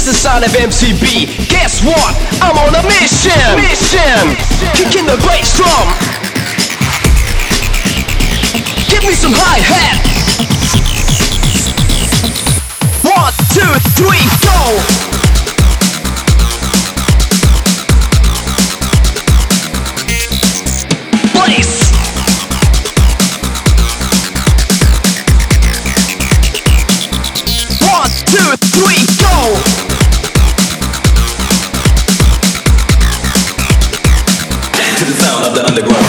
This is Son of MCB. Guess what? I'm on a mission. Mission. Kicking the bass drum. Give me some hi hat. One, two, three, go. Two, three, go! to the sound of the underground.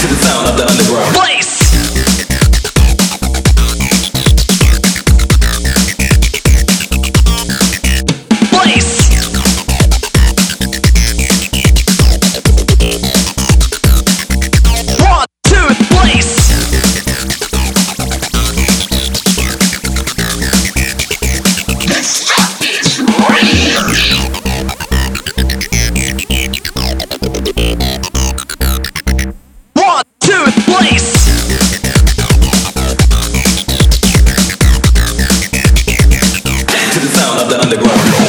to the sound of the underground. Blaze! the underground.